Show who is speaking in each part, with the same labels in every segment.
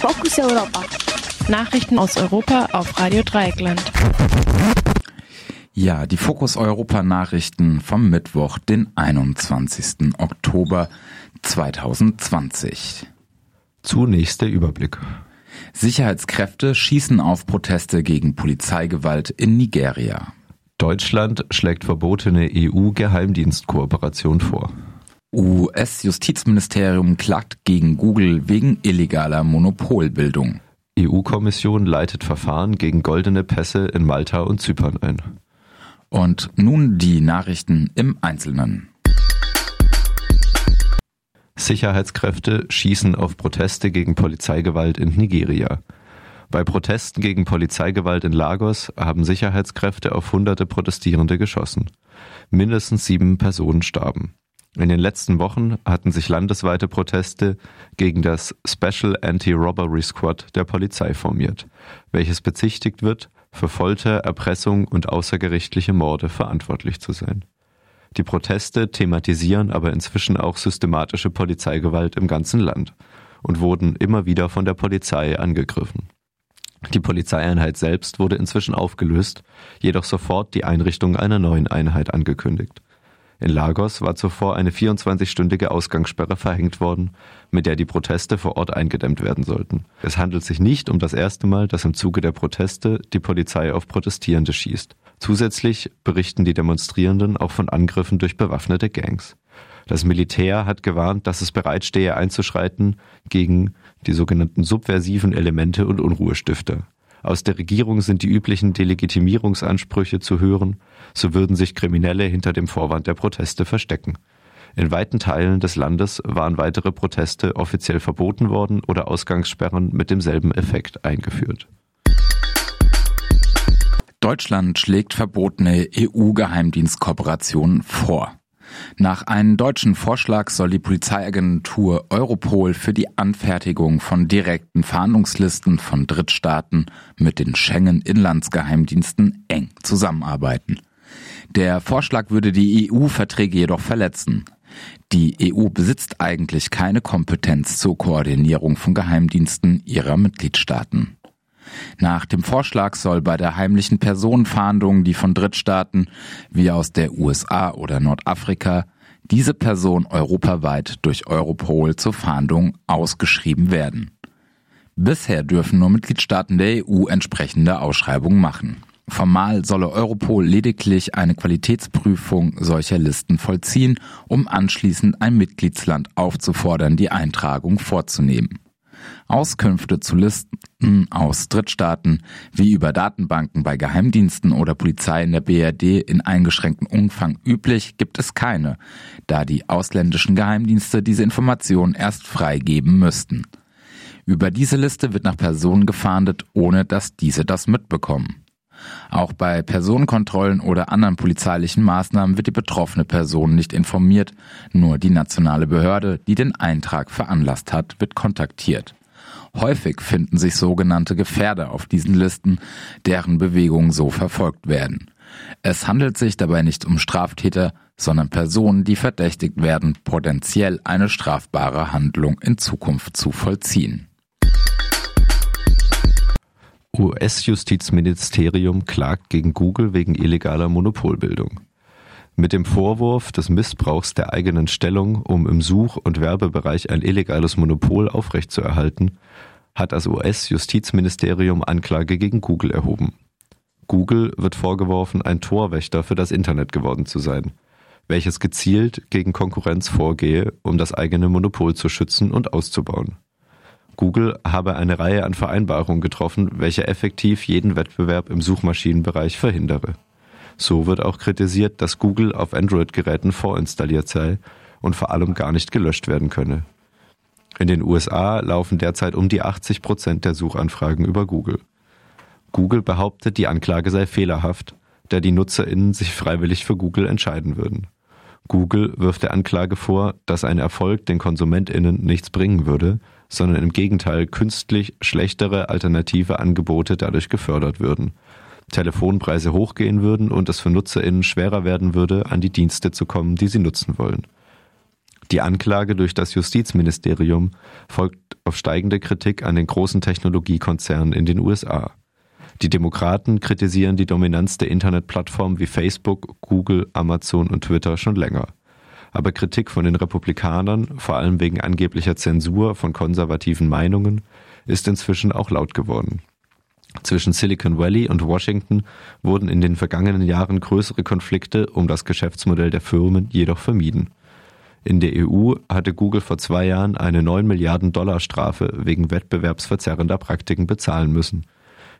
Speaker 1: Fokus Europa.
Speaker 2: Nachrichten aus Europa auf Radio Dreieckland.
Speaker 3: Ja, die Fokus Europa Nachrichten vom Mittwoch, den 21. Oktober 2020.
Speaker 4: Zunächst der Überblick.
Speaker 3: Sicherheitskräfte schießen auf Proteste gegen Polizeigewalt in Nigeria.
Speaker 4: Deutschland schlägt verbotene EU-Geheimdienstkooperation vor.
Speaker 3: US-Justizministerium klagt gegen Google wegen illegaler Monopolbildung.
Speaker 4: EU-Kommission leitet Verfahren gegen goldene Pässe in Malta und Zypern ein.
Speaker 3: Und nun die Nachrichten im Einzelnen.
Speaker 4: Sicherheitskräfte schießen auf Proteste gegen Polizeigewalt in Nigeria. Bei Protesten gegen Polizeigewalt in Lagos haben Sicherheitskräfte auf hunderte Protestierende geschossen. Mindestens sieben Personen starben. In den letzten Wochen hatten sich landesweite Proteste gegen das Special Anti-Robbery Squad der Polizei formiert, welches bezichtigt wird, für Folter, Erpressung und außergerichtliche Morde verantwortlich zu sein. Die Proteste thematisieren aber inzwischen auch systematische Polizeigewalt im ganzen Land und wurden immer wieder von der Polizei angegriffen. Die Polizeieinheit selbst wurde inzwischen aufgelöst, jedoch sofort die Einrichtung einer neuen Einheit angekündigt. In Lagos war zuvor eine 24-stündige Ausgangssperre verhängt worden, mit der die Proteste vor Ort eingedämmt werden sollten. Es handelt sich nicht um das erste Mal, dass im Zuge der Proteste die Polizei auf Protestierende schießt. Zusätzlich berichten die Demonstrierenden auch von Angriffen durch bewaffnete Gangs. Das Militär hat gewarnt, dass es bereitstehe einzuschreiten gegen die sogenannten subversiven Elemente und Unruhestifter. Aus der Regierung sind die üblichen Delegitimierungsansprüche zu hören, so würden sich Kriminelle hinter dem Vorwand der Proteste verstecken. In weiten Teilen des Landes waren weitere Proteste offiziell verboten worden oder Ausgangssperren mit demselben Effekt eingeführt.
Speaker 3: Deutschland schlägt verbotene EU-Geheimdienstkooperation vor. Nach einem deutschen Vorschlag soll die Polizeiagentur Europol für die Anfertigung von direkten Fahndungslisten von Drittstaaten mit den Schengen-Inlandsgeheimdiensten eng zusammenarbeiten. Der Vorschlag würde die EU-Verträge jedoch verletzen. Die EU besitzt eigentlich keine Kompetenz zur Koordinierung von Geheimdiensten ihrer Mitgliedstaaten. Nach dem Vorschlag soll bei der heimlichen Personenfahndung, die von Drittstaaten wie aus der USA oder Nordafrika diese Person europaweit durch Europol zur Fahndung ausgeschrieben werden. Bisher dürfen nur Mitgliedstaaten der EU entsprechende Ausschreibungen machen. Formal solle Europol lediglich eine Qualitätsprüfung solcher Listen vollziehen, um anschließend ein Mitgliedsland aufzufordern, die Eintragung vorzunehmen. Auskünfte zu Listen aus Drittstaaten wie über Datenbanken bei Geheimdiensten oder Polizei in der BRD in eingeschränktem Umfang üblich gibt es keine, da die ausländischen Geheimdienste diese Informationen erst freigeben müssten. Über diese Liste wird nach Personen gefahndet, ohne dass diese das mitbekommen. Auch bei Personenkontrollen oder anderen polizeilichen Maßnahmen wird die betroffene Person nicht informiert, nur die nationale Behörde, die den Eintrag veranlasst hat, wird kontaktiert. Häufig finden sich sogenannte Gefährder auf diesen Listen, deren Bewegungen so verfolgt werden. Es handelt sich dabei nicht um Straftäter, sondern Personen, die verdächtigt werden, potenziell eine strafbare Handlung in Zukunft zu vollziehen.
Speaker 4: US-Justizministerium klagt gegen Google wegen illegaler Monopolbildung. Mit dem Vorwurf des Missbrauchs der eigenen Stellung, um im Such- und Werbebereich ein illegales Monopol aufrechtzuerhalten, hat das US-Justizministerium Anklage gegen Google erhoben. Google wird vorgeworfen, ein Torwächter für das Internet geworden zu sein, welches gezielt gegen Konkurrenz vorgehe, um das eigene Monopol zu schützen und auszubauen. Google habe eine Reihe an Vereinbarungen getroffen, welche effektiv jeden Wettbewerb im Suchmaschinenbereich verhindere. So wird auch kritisiert, dass Google auf Android-Geräten vorinstalliert sei und vor allem gar nicht gelöscht werden könne. In den USA laufen derzeit um die 80 Prozent der Suchanfragen über Google. Google behauptet, die Anklage sei fehlerhaft, da die NutzerInnen sich freiwillig für Google entscheiden würden. Google wirft der Anklage vor, dass ein Erfolg den KonsumentInnen nichts bringen würde, sondern im Gegenteil künstlich schlechtere alternative Angebote dadurch gefördert würden. Telefonpreise hochgehen würden und es für NutzerInnen schwerer werden würde, an die Dienste zu kommen, die sie nutzen wollen. Die Anklage durch das Justizministerium folgt auf steigende Kritik an den großen Technologiekonzernen in den USA. Die Demokraten kritisieren die Dominanz der Internetplattformen wie Facebook, Google, Amazon und Twitter schon länger. Aber Kritik von den Republikanern, vor allem wegen angeblicher Zensur von konservativen Meinungen, ist inzwischen auch laut geworden. Zwischen Silicon Valley und Washington wurden in den vergangenen Jahren größere Konflikte um das Geschäftsmodell der Firmen jedoch vermieden. In der EU hatte Google vor zwei Jahren eine 9 Milliarden Dollar Strafe wegen wettbewerbsverzerrender Praktiken bezahlen müssen.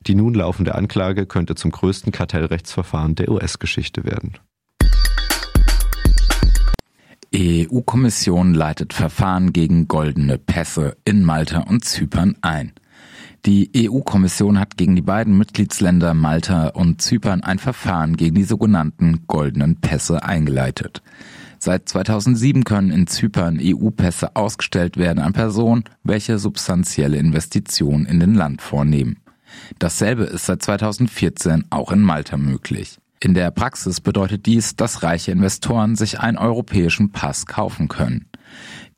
Speaker 4: Die nun laufende Anklage könnte zum größten Kartellrechtsverfahren der US-Geschichte werden.
Speaker 3: EU-Kommission leitet Verfahren gegen goldene Pässe in Malta und Zypern ein. Die EU-Kommission hat gegen die beiden Mitgliedsländer Malta und Zypern ein Verfahren gegen die sogenannten goldenen Pässe eingeleitet. Seit 2007 können in Zypern EU-Pässe ausgestellt werden an Personen, welche substanzielle Investitionen in den Land vornehmen. Dasselbe ist seit 2014 auch in Malta möglich. In der Praxis bedeutet dies, dass reiche Investoren sich einen europäischen Pass kaufen können.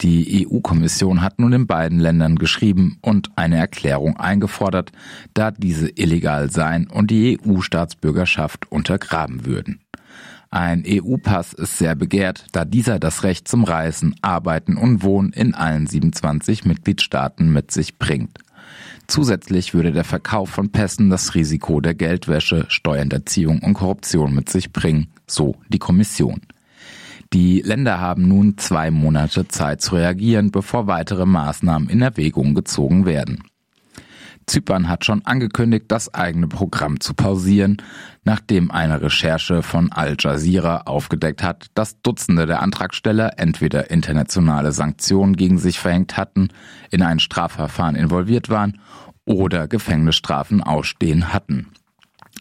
Speaker 3: Die EU-Kommission hat nun in beiden Ländern geschrieben und eine Erklärung eingefordert, da diese illegal seien und die EU-Staatsbürgerschaft untergraben würden. Ein EU-Pass ist sehr begehrt, da dieser das Recht zum Reisen, Arbeiten und Wohnen in allen 27 Mitgliedstaaten mit sich bringt. Zusätzlich würde der Verkauf von Pässen das Risiko der Geldwäsche, Steuerhinterziehung und Korruption mit sich bringen, so die Kommission. Die Länder haben nun zwei Monate Zeit zu reagieren, bevor weitere Maßnahmen in Erwägung gezogen werden. Zypern hat schon angekündigt, das eigene Programm zu pausieren, nachdem eine Recherche von Al Jazeera aufgedeckt hat, dass Dutzende der Antragsteller entweder internationale Sanktionen gegen sich verhängt hatten, in ein Strafverfahren involviert waren oder Gefängnisstrafen ausstehen hatten.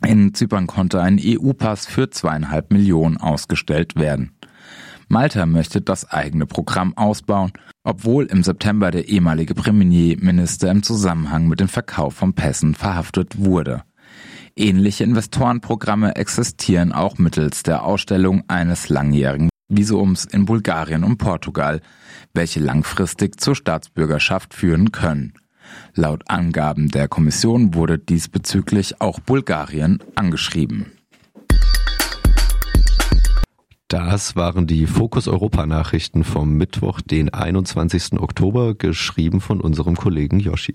Speaker 3: In Zypern konnte ein EU-Pass für zweieinhalb Millionen ausgestellt werden. Malta möchte das eigene Programm ausbauen, obwohl im September der ehemalige Premierminister im Zusammenhang mit dem Verkauf von Pässen verhaftet wurde. Ähnliche Investorenprogramme existieren auch mittels der Ausstellung eines langjährigen Visums in Bulgarien und Portugal, welche langfristig zur Staatsbürgerschaft führen können. Laut Angaben der Kommission wurde diesbezüglich auch Bulgarien angeschrieben.
Speaker 4: Das waren die Fokus Europa Nachrichten vom Mittwoch, den 21. Oktober, geschrieben von unserem Kollegen Yoshi.